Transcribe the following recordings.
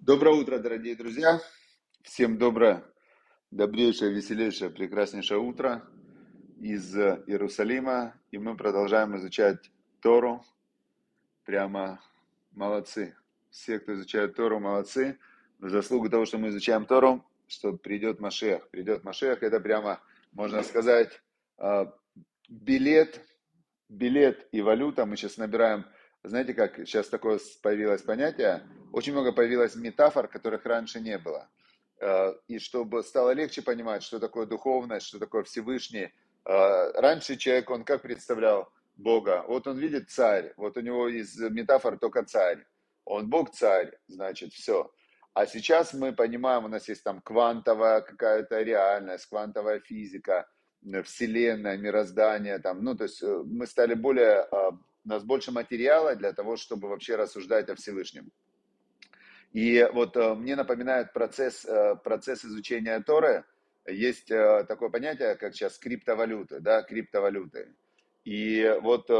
Доброе утро, дорогие друзья. Всем доброе, добрейшее, веселейшее, прекраснейшее утро из Иерусалима. И мы продолжаем изучать Тору. Прямо молодцы. Все, кто изучает Тору, молодцы. В заслугу того, что мы изучаем Тору, что придет Машех. Придет Машех, это прямо, можно сказать, а, билет, билет и валюта. Мы сейчас набираем знаете, как сейчас такое появилось понятие, очень много появилось метафор, которых раньше не было. Э, и чтобы стало легче понимать, что такое духовность, что такое Всевышний. Э, раньше человек, он как представлял Бога? Вот он видит царь, вот у него из метафор только царь. Он Бог царь, значит, все. А сейчас мы понимаем, у нас есть там квантовая какая-то реальность, квантовая физика, вселенная, мироздание, там, ну, то есть э, мы стали более у нас больше материала для того, чтобы вообще рассуждать о Всевышнем. И вот э, мне напоминает процесс, э, процесс изучения Торы. Есть э, такое понятие, как сейчас криптовалюты, да, криптовалюты. И вот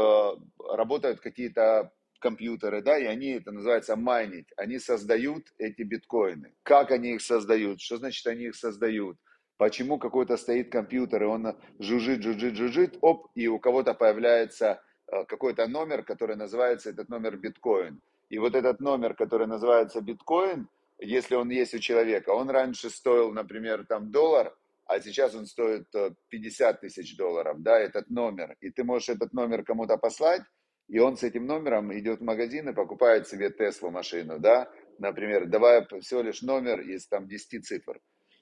работают какие-то компьютеры, да, и они, это называется майнить, они создают эти биткоины. Как они их создают? Что значит они их создают? Почему какой-то стоит компьютер, и он жужжит, жужжит, жужжит, оп, и у кого-то появляется какой-то номер, который называется этот номер биткоин. И вот этот номер, который называется биткоин, если он есть у человека, он раньше стоил, например, там доллар, а сейчас он стоит 50 э, тысяч долларов, да, этот номер. И ты можешь этот номер кому-то послать, и он с этим номером идет в магазин и покупает себе Теслу машину, да, например, давая всего лишь номер из там 10 цифр.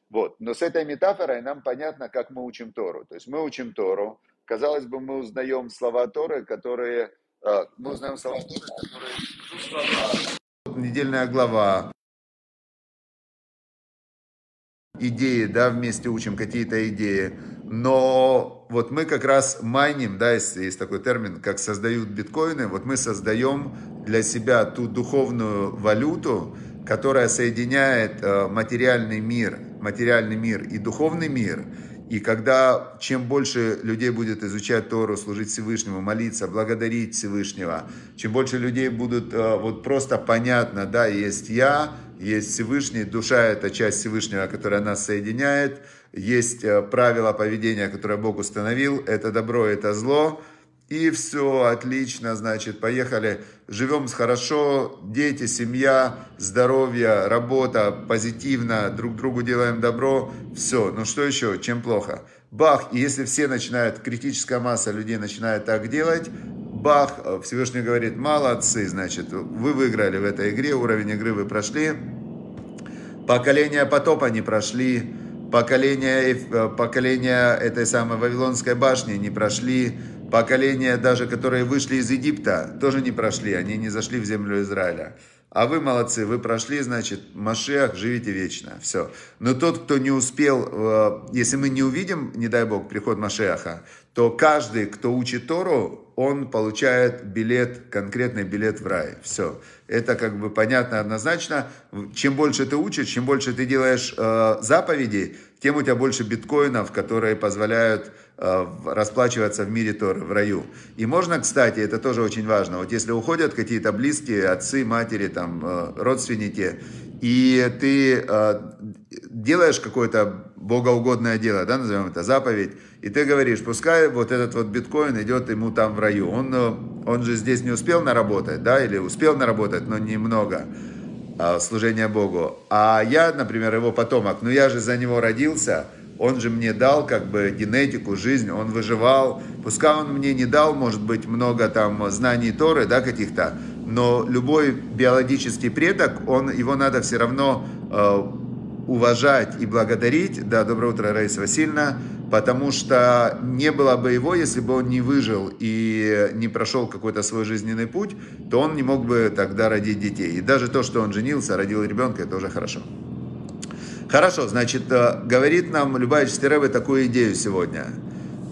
Вот. Но с этой метафорой нам понятно, как мы учим Тору. То есть мы учим Тору, казалось бы, мы узнаем слова Торы, которые... Э, мы узнаем слова Торы, которые... Недельная глава. Идеи, да, вместе учим какие-то идеи. Но вот мы как раз майним, да, есть, есть такой термин, как создают биткоины, вот мы создаем для себя ту духовную валюту, которая соединяет э, материальный мир, материальный мир и духовный мир – и когда чем больше людей будет изучать Тору, служить Всевышнему, молиться, благодарить Всевышнего, чем больше людей будут э, вот просто понятно, да, есть я, есть Всевышний, душа это часть Всевышнего, которая нас соединяет, есть э, правила поведения, которые Бог установил, это добро, это зло, и все, отлично, значит, поехали, живем хорошо, дети, семья, здоровье, работа, позитивно, друг другу делаем добро, все. Ну что еще, чем плохо? Бах, и если все начинают, критическая масса людей начинает так делать, бах, Всевышний говорит, молодцы, значит, вы выиграли в этой игре, уровень игры вы прошли, поколение потопа не прошли, поколение, э, поколение этой самой Вавилонской башни не прошли, поколения даже, которые вышли из Египта, тоже не прошли, они не зашли в землю Израиля. А вы молодцы, вы прошли, значит, Машех, живите вечно, все. Но тот, кто не успел, э, если мы не увидим, не дай Бог, приход Машеха, то каждый, кто учит Тору, он получает билет, конкретный билет в рай. Все. Это как бы понятно однозначно. Чем больше ты учишь, чем больше ты делаешь э, заповедей, тем у тебя больше биткоинов, которые позволяют расплачиваться в мире Торы, в раю. И можно, кстати, это тоже очень важно, вот если уходят какие-то близкие, отцы, матери, там, э, родственники, и ты э, делаешь какое-то богоугодное дело, да, назовем это заповедь, и ты говоришь, пускай вот этот вот биткоин идет ему там в раю. Он, он же здесь не успел наработать, да, или успел наработать, но немного служения Богу. А я, например, его потомок, ну я же за него родился – он же мне дал как бы генетику, жизнь, он выживал. Пускай он мне не дал, может быть, много там знаний Торы, да, каких-то, но любой биологический предок, он, его надо все равно э, уважать и благодарить. Да, доброе утро, Раиса Васильевна. Потому что не было бы его, если бы он не выжил и не прошел какой-то свой жизненный путь, то он не мог бы тогда родить детей. И даже то, что он женился, родил ребенка, это уже хорошо. Хорошо, значит, э, говорит нам Любавичский Рэбе такую идею сегодня.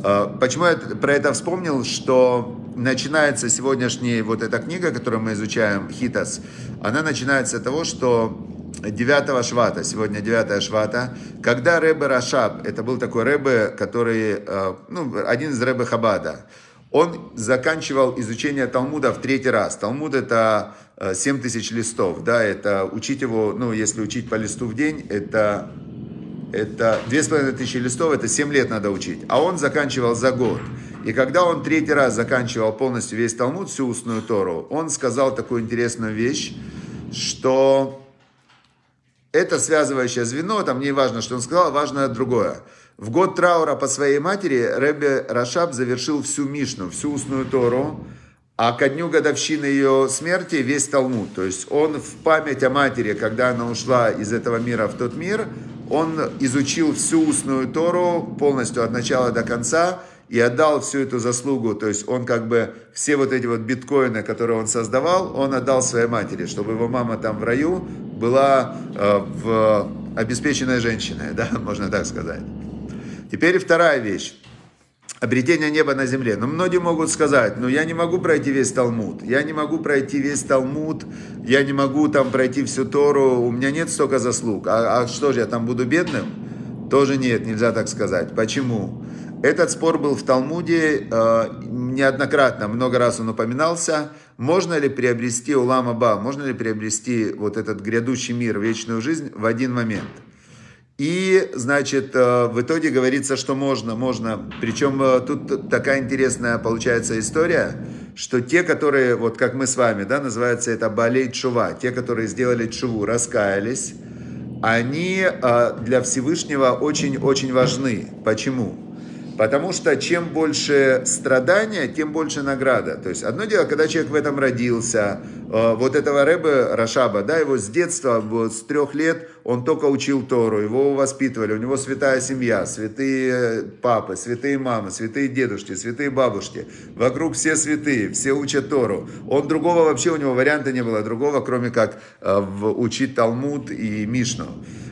Э, почему я про это вспомнил, что начинается сегодняшняя вот эта книга, которую мы изучаем, Хитас, она начинается с того, что 9 швата, сегодня 9 швата, когда Рэбе Рашаб, это был такой Рэбе, который, э, ну, один из Рэбе Хабада, он заканчивал изучение Талмуда в третий раз. Талмуд это 7 э, тысяч листов, да, это учить его, ну, если учить по листу в день, это, это 2,5 тысячи листов, это 7 лет надо учить. А он заканчивал за год. И когда он третий раз заканчивал полностью весь Талмуд, всю устную Тору, он сказал такую интересную вещь, что это связывающее звено, там не важно, что он сказал, важно другое. В год траура по своей матери Рэбе Рашаб завершил всю Мишну, всю устную Тору, а ко дню годовщины ее смерти весь Талмуд. То есть он в память о матери, когда она ушла из этого мира в тот мир, он изучил всю устную Тору полностью от начала до конца и отдал всю эту заслугу. То есть он как бы все вот эти вот биткоины, которые он создавал, он отдал своей матери, чтобы его мама там в раю была э, в обеспеченной женщиной, да, можно так сказать. Теперь вторая вещь. Обретение неба на земле. Но многие могут сказать, ну я не могу пройти весь Талмуд, я не могу пройти весь Талмуд, я не могу там пройти всю Тору, у меня нет столько заслуг. А, а что же, я там буду бедным? Тоже нет, нельзя так сказать. Почему? Этот спор был в Талмуде э, неоднократно, много раз он упоминался. Можно ли приобрести Улам Аба, можно ли приобрести вот этот грядущий мир, вечную жизнь в один момент – и, значит, э, в итоге говорится, что можно, можно. Причем э, тут такая интересная получается история, что те, которые, вот как мы с вами, да, называется это балей чува, те, которые сделали чуву, раскаялись, они э, для Всевышнего очень-очень важны. Почему? Потому что чем больше страдания, тем больше награда. То есть одно дело, когда человек в этом родился, э, вот этого Рэбе Рашаба, да, его с детства, вот с трех лет, он только учил Тору, его воспитывали, у него святая семья, святые папы, святые мамы, святые дедушки, святые бабушки. Вокруг все святые, все учат Тору. Он другого вообще, у него варианта не было другого, кроме как э, учить Талмуд и Мишну.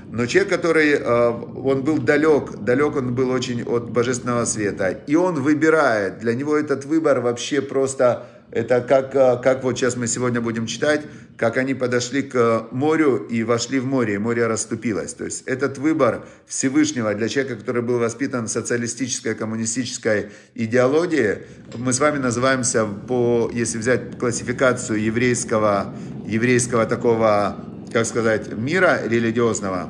Но человек, который, э, он был далек, далек он был очень от божественного света, и он выбирает, для него этот выбор вообще просто, это как, э, как вот сейчас мы сегодня будем читать, как они подошли к морю и вошли в море, и море расступилось. То есть этот выбор Всевышнего для человека, который был воспитан в социалистической, коммунистической идеологии, мы с вами называемся, по, если взять классификацию еврейского, еврейского такого как сказать, мира религиозного,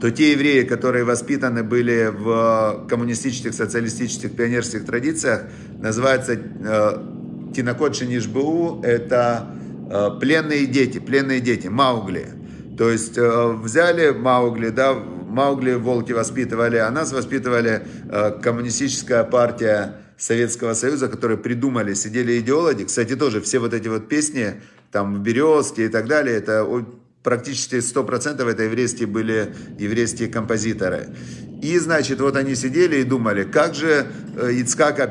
то те евреи, которые воспитаны были в коммунистических, социалистических, пионерских традициях, называются э, Тинакот Шинишбу, это э, пленные дети, пленные дети, Маугли. То есть э, взяли Маугли, да, Маугли волки воспитывали, а нас воспитывали э, коммунистическая партия Советского Союза, которые придумали, сидели идеологи. Кстати, тоже все вот эти вот песни, там, в «Березке» и так далее, это практически 100% это еврейские были еврейские композиторы. И, значит, вот они сидели и думали, как же э, Ицкака,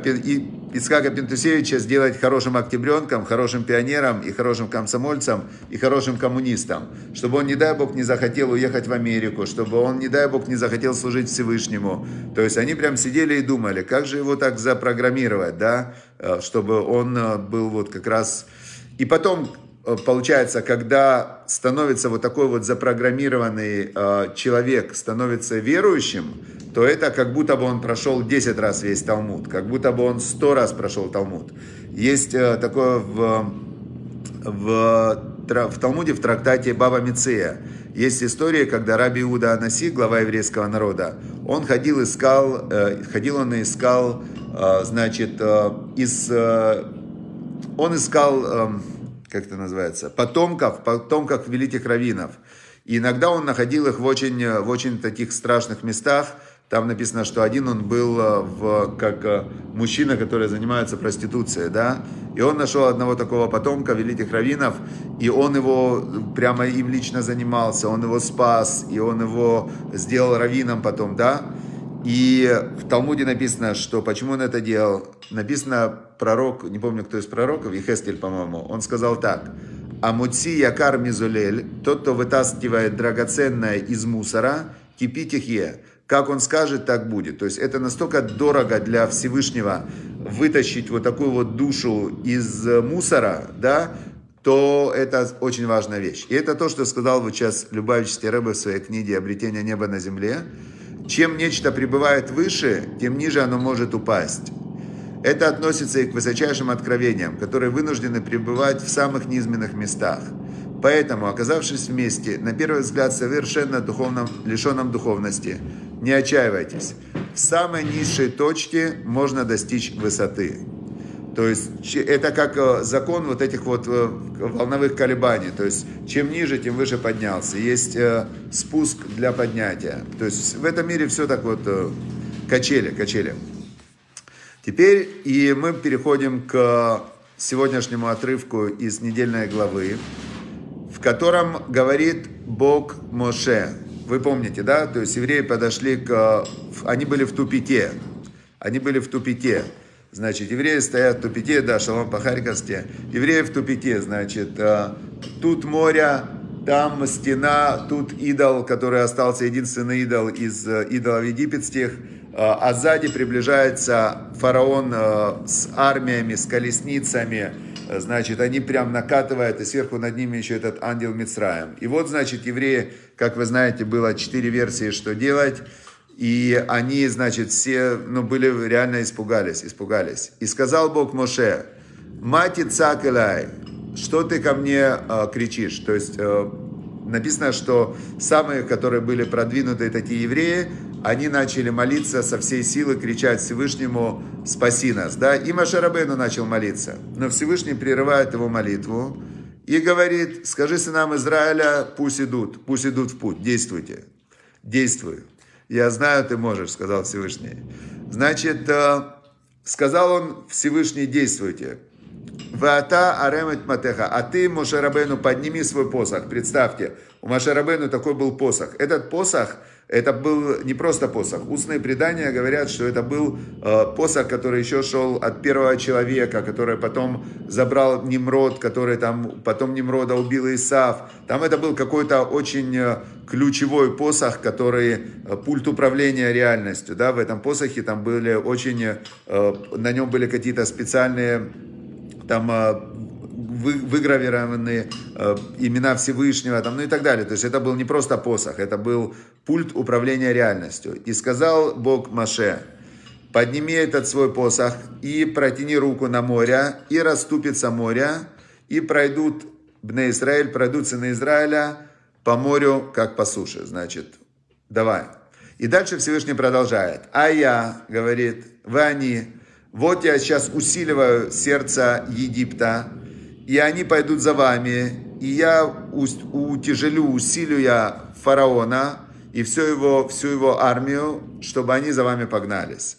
Ицкака Пентусевича сделать хорошим октябренком, хорошим пионером и хорошим комсомольцем и хорошим коммунистом, чтобы он, не дай бог, не захотел уехать в Америку, чтобы он, не дай бог, не захотел служить Всевышнему. То есть они прям сидели и думали, как же его так запрограммировать, да, э, чтобы он э, был вот как раз... И потом, получается, когда становится вот такой вот запрограммированный э, человек, становится верующим, то это как будто бы он прошел 10 раз весь Талмуд, как будто бы он 100 раз прошел Талмуд. Есть э, такое в, в, в Талмуде, в трактате Баба Миция. Есть история, когда Раби Иуда Анаси, глава еврейского народа, он ходил, искал, э, ходил он и искал, э, значит, э, из, э, он искал... Э, как это называется, потомков, потомков великих раввинов. И иногда он находил их в очень, в очень таких страшных местах. Там написано, что один он был э, в, как э, мужчина, который занимается проституцией, да, и он нашел одного такого потомка великих раввинов, и он его прямо им лично занимался, он его спас, и он его сделал раввином потом, да, и в Талмуде написано, что почему он это делал. Написано, пророк, не помню, кто из пророков, Ехескель, по-моему, он сказал так. Амуци якар мизулель, тот, кто вытаскивает драгоценное из мусора, кипит их Как он скажет, так будет. То есть это настолько дорого для Всевышнего вытащить вот такую вот душу из мусора, да, то это очень важная вещь. И это то, что сказал вот сейчас Любавичский Рэбе в своей книге «Обретение неба на земле», чем нечто пребывает выше, тем ниже оно может упасть. Это относится и к высочайшим откровениям, которые вынуждены пребывать в самых низменных местах. Поэтому, оказавшись вместе, на первый взгляд совершенно духовном, лишенном духовности, не отчаивайтесь. В самой низшей точке можно достичь высоты. То есть это как э, закон вот этих вот э, волновых колебаний. То есть чем ниже, тем выше поднялся. Есть э, спуск для поднятия. То есть в этом мире все так вот качели, качели. Теперь и мы переходим к сегодняшнему отрывку из недельной главы, в котором говорит Бог Моше. Вы помните, да? То есть евреи подошли к... Они были в тупике. Они были в тупике. Значит, евреи стоят в тупике, да, шалом по Харьковске. Евреи в тупике, значит, э, тут море, там стена, тут идол, который остался единственный идол из э, идолов египетских, а сзади приближается фараон с армиями, с колесницами, значит, они прям накатывают, и сверху над ними еще этот ангел Мицраем. И вот, значит, евреи, как вы знаете, было четыре версии, что делать. И они, значит, все, ну, были, реально испугались, испугались. И сказал Бог Моше, мати цакелай, что ты ко мне э, кричишь? То есть э, написано, что самые, которые были продвинутые такие евреи, они начали молиться со всей силы, кричать Всевышнему «Спаси нас!» да? И Машарабейну начал молиться. Но Всевышний прерывает его молитву и говорит «Скажи сынам Израиля, пусть идут, пусть идут в путь, действуйте, действуй». Я знаю, ты можешь, сказал Всевышний. Значит, э, сказал он Всевышний, действуйте. Вата аремет матеха. А ты, Мошерабену, подними свой посох. Представьте, у Мошерабену такой был посох. Этот посох – это был не просто посох. Устные предания говорят, что это был э, посох, который еще шел от первого человека, который потом забрал Немрод, который там потом Немрода убил Исав. Там это был какой-то очень э, ключевой посох, который э, пульт управления реальностью. Да? В этом посохе там были очень, э, на нем были какие-то специальные там э, вы, выгравированы э, имена Всевышнего, там, ну и так далее. То есть это был не просто посох, это был пульт управления реальностью. И сказал Бог Маше, подними этот свой посох и протяни руку на море, и расступится море, и пройдут Бне Израиль, пройдут сыны Израиля по морю, как по суше. Значит, давай. И дальше Всевышний продолжает. А я, говорит, вы они, вот я сейчас усиливаю сердце Египта, и они пойдут за вами, и я утяжелю, усилю я фараона и всю его, всю его армию, чтобы они за вами погнались.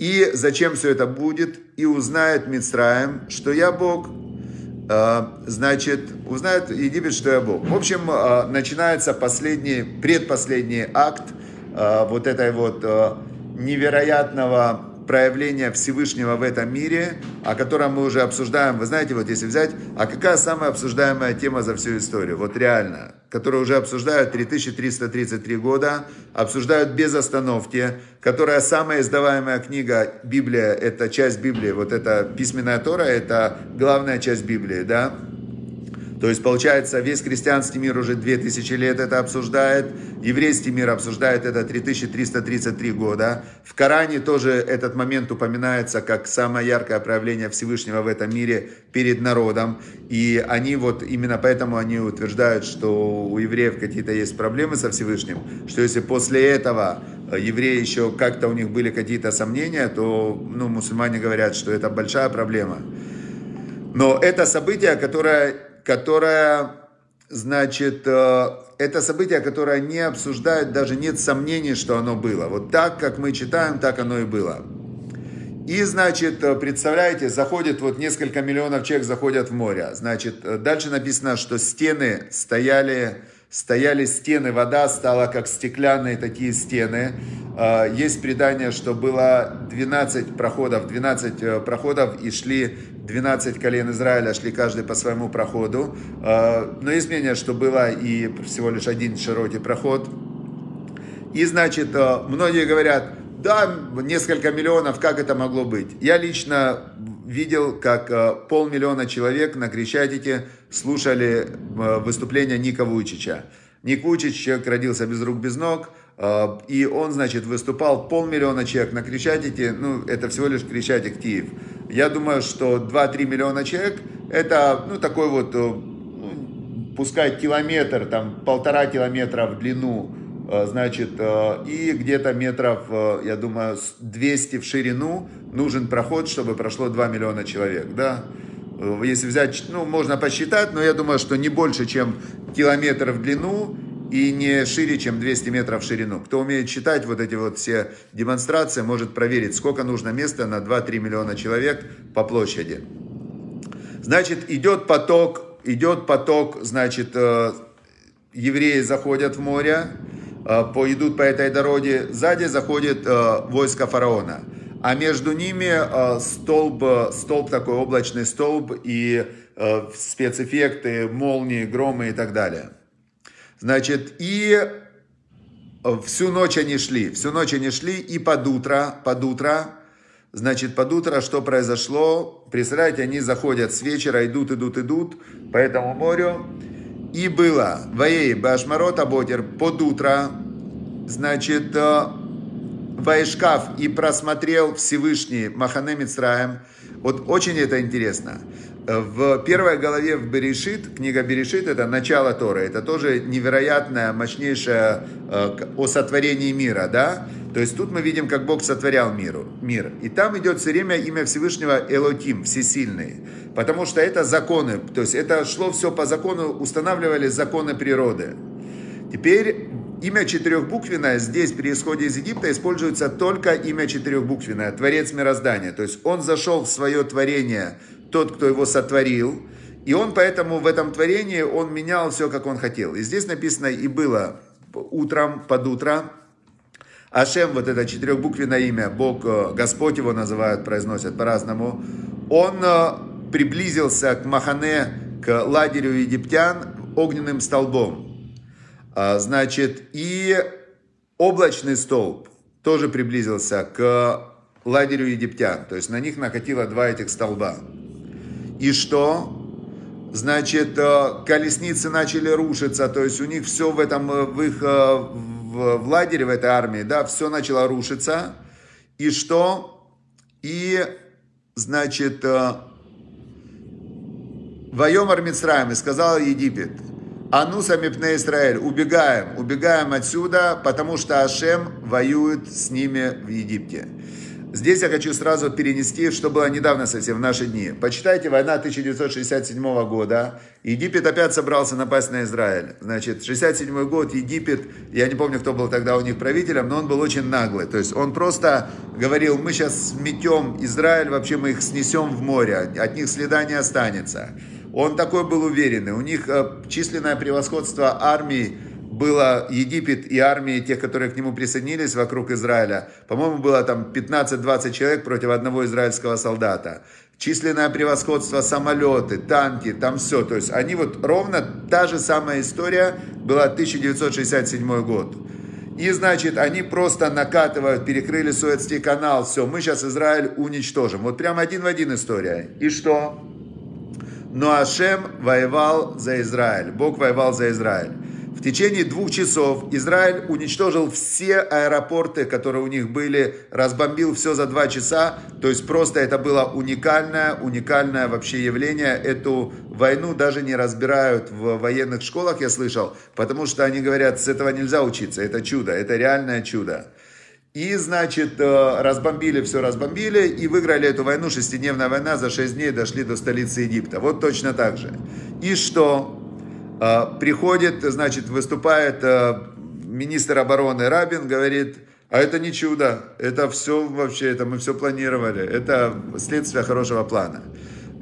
И зачем все это будет? И узнает Мицраем, что я Бог. А, значит, узнает Египет, что я Бог. В общем, а, начинается последний, предпоследний акт а, вот этой вот невероятного проявление Всевышнего в этом мире, о котором мы уже обсуждаем. Вы знаете, вот если взять, а какая самая обсуждаемая тема за всю историю? Вот реально, которую уже обсуждают 3333 года, обсуждают без остановки, которая самая издаваемая книга Библия, это часть Библии, вот эта письменная Тора, это главная часть Библии, да? То есть, получается, весь христианский мир уже 2000 лет это обсуждает, еврейский мир обсуждает это 3333 года. В Коране тоже этот момент упоминается как самое яркое проявление Всевышнего в этом мире перед народом. И они вот именно поэтому они утверждают, что у евреев какие-то есть проблемы со Всевышним, что если после этого евреи еще как-то у них были какие-то сомнения, то ну, мусульмане говорят, что это большая проблема. Но это событие, которое которая, значит, э, это событие, которое не обсуждают, даже нет сомнений, что оно было. Вот так, как мы читаем, так оно и было. И, значит, э, представляете, заходит вот несколько миллионов человек заходят в море. Значит, э, дальше написано, что стены стояли, стояли стены, вода стала как стеклянные такие стены. Есть предание, что было 12 проходов, 12 проходов и шли 12 колен Израиля шли каждый по своему проходу. А, но есть мнение, что было и всего лишь один широкий проход. И, значит, а, многие говорят, да, несколько миллионов, как это могло быть? Я лично видел, как а, полмиллиона человек на Крещатике слушали выступление Ника Вуйчича. Ник Вучич, человек родился без рук, без ног, и он, значит, выступал полмиллиона человек на Крещатике, ну, это всего лишь Крещатик Киев. Я думаю, что 2-3 миллиона человек, это, ну, такой вот, ну, пускай километр, там, полтора километра в длину, значит, и где-то метров, я думаю, 200 в ширину нужен проход, чтобы прошло 2 миллиона человек, да, Э, если взять, ну, можно посчитать, но я думаю, что не больше, чем километр в длину и не шире, чем 200 метров в ширину. Кто умеет считать вот эти вот все демонстрации, может проверить, сколько нужно места на 2-3 миллиона человек по площади. Значит, идет поток, идет поток, значит, э, евреи заходят в море, э, идут по этой дороге, сзади заходит войско фараона а между ними э, столб, столб такой облачный столб и э, спецэффекты, молнии, громы и так далее. Значит, и всю ночь они шли, всю ночь они шли, и под утро, под утро, значит, под утро что произошло? Представляете, они заходят с вечера, идут, идут, идут по этому морю, и было, воей, башмарот, аботер, под утро, значит, э, Вайшкаф и просмотрел Всевышний Махане Мицраем. Вот очень это интересно. В первой главе в Берешит, книга Берешит, это начало Торы, это тоже невероятное, мощнейшее э, о сотворении мира, да? То есть тут мы видим, как Бог сотворял миру, мир. И там идет все время имя Всевышнего Элотим, всесильный. Потому что это законы, то есть это шло все по закону, устанавливали законы природы. Теперь Имя четырехбуквенное здесь при исходе из Египта используется только имя четырехбуквенное, Творец мироздания. То есть он зашел в свое творение, тот, кто его сотворил, и он поэтому в этом творении, он менял все, как он хотел. И здесь написано, и было утром, под утро, Ашем, вот это четырехбуквенное имя, Бог, э, Господь его называют, произносят по-разному, он э, приблизился к Махане, к лагерю египтян огненным столбом. А, значит, и облачный столб тоже приблизился к лагерю египтян. То есть на них накатило два этих столба. И что? Значит, э, колесницы начали рушиться, то есть у них все в этом, э, в их, э, в, в лагере, в этой армии, да, все начало рушиться. И что? И, значит, Воем Армицраем, и сказал Египет, Ануса мипне Израиль, убегаем, убегаем отсюда, потому что Ашем воюет с ними в Египте. Здесь я хочу сразу перенести, что было недавно совсем, в наши дни. Почитайте, война 1967 года. Египет опять собрался напасть на Израиль. Значит, 67 год, Египет, я не помню, кто был тогда у них правителем, но он был очень наглый. То есть он просто говорил, мы сейчас сметем Израиль, вообще мы их снесем в море, от них следа не останется. Он такой был уверенный. У них э, численное превосходство армии было Египет и армии тех, которые к нему присоединились вокруг Израиля. По-моему, было там 15-20 человек против одного израильского солдата. Численное превосходство, самолеты, танки, там все. То есть они вот ровно та же самая история была 1967 год. И, значит, они просто накатывают, перекрыли Суэцкий канал, все, мы сейчас Израиль уничтожим. Вот прям один в один история. И что? но Ашем воевал за Израиль. Бог воевал за Израиль. В течение двух часов Израиль уничтожил все аэропорты, которые у них были, разбомбил все за два часа. То есть просто это было уникальное, уникальное вообще явление. Эту войну даже не разбирают в военных школах, я слышал, потому что они говорят, с этого нельзя учиться. Это чудо, это реальное чудо. И, значит, э, разбомбили, все разбомбили и выиграли эту войну, шестидневная война, за шесть дней дошли до столицы Египта. Вот точно так же. И что? Э, приходит, значит, выступает э, министр обороны Рабин, говорит, а это не чудо, это все вообще, это мы все планировали, это следствие хорошего плана.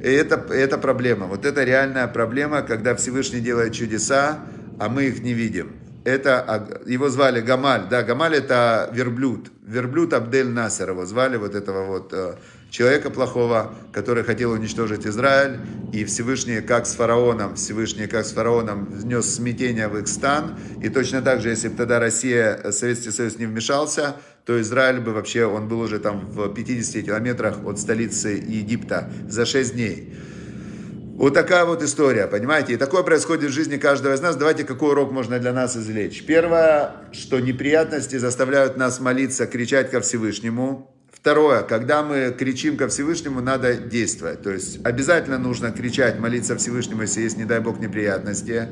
И это, это проблема, вот это реальная проблема, когда Всевышний делает чудеса, а мы их не видим это, его звали Гамаль, да, Гамаль это верблюд, верблюд Абдель Насер, его звали вот этого вот э, человека плохого, который хотел уничтожить Израиль, и Всевышний, как с фараоном, Всевышний, как с фараоном, внес смятение в их стан, и точно так же, если бы тогда Россия, э, Советский Союз не вмешался, то Израиль бы вообще, он был уже там в 50 километрах от столицы Египта за 6 дней. Вот такая вот история, понимаете? И такое происходит в жизни каждого из нас. Давайте, какой урок можно для нас извлечь? Первое, что неприятности заставляют нас молиться, кричать ко Всевышнему. Второе, когда мы кричим ко Всевышнему, надо действовать. То есть обязательно нужно кричать, молиться Всевышнему, если есть, не дай Бог, неприятности.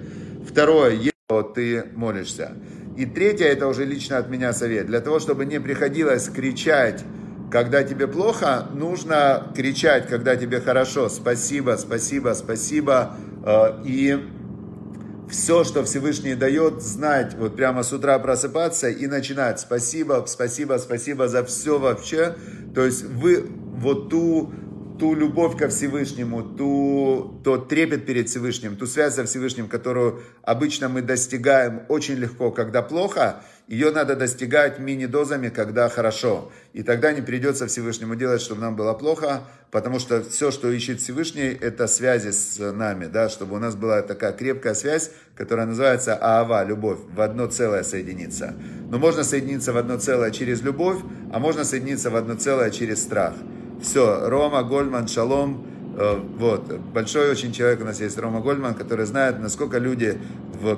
Второе, если ты молишься. И третье, это уже лично от меня совет. Для того, чтобы не приходилось кричать когда тебе плохо, нужно кричать, когда тебе хорошо. Спасибо, спасибо, спасибо. Э, и все, что Всевышний дает, знать, вот прямо с утра просыпаться и начинать. Спасибо, спасибо, спасибо за все вообще. То есть вы вот ту ту любовь ко Всевышнему, ту, тот трепет перед Всевышним, ту связь со Всевышним, которую обычно мы достигаем очень легко, когда плохо, ее надо достигать мини-дозами, когда хорошо. И тогда не придется Всевышнему делать, чтобы нам было плохо, потому что все, что ищет Всевышний, это связи с нами, да, чтобы у нас была такая крепкая связь, которая называется Аава, любовь, в одно целое соединиться. Но можно соединиться в одно целое через любовь, а можно соединиться в одно целое через страх. Все, Рома, Гольман, Шалом. Э, вот, большой очень человек у нас есть, Рома Гольман, который знает, насколько люди,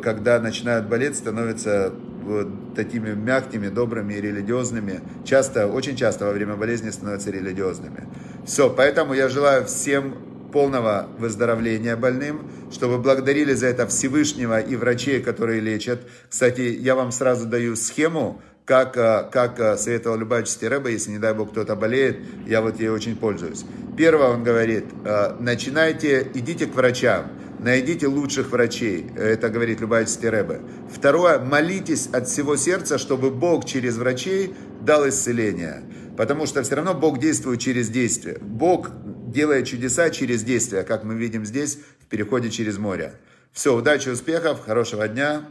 когда начинают болеть, становятся вот такими мягкими, добрыми и религиозными. Часто, очень часто во время болезни становятся религиозными. Все, поэтому я желаю всем полного выздоровления больным, чтобы благодарили за это Всевышнего и врачей, которые лечат. Кстати, я вам сразу даю схему, как, э, как э, советовал Любавичский Рэба, если, не дай бог, кто-то болеет, я вот ей очень пользуюсь. Первое, он говорит, э, начинайте, идите к врачам, найдите лучших врачей, это говорит Любавичский Рэбе. Второе, молитесь от всего сердца, чтобы Бог через врачей дал исцеление. Потому что все равно Бог действует через действие. Бог делает чудеса через действие, как мы видим здесь в переходе через море. Все, удачи, успехов, хорошего дня,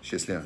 счастливо.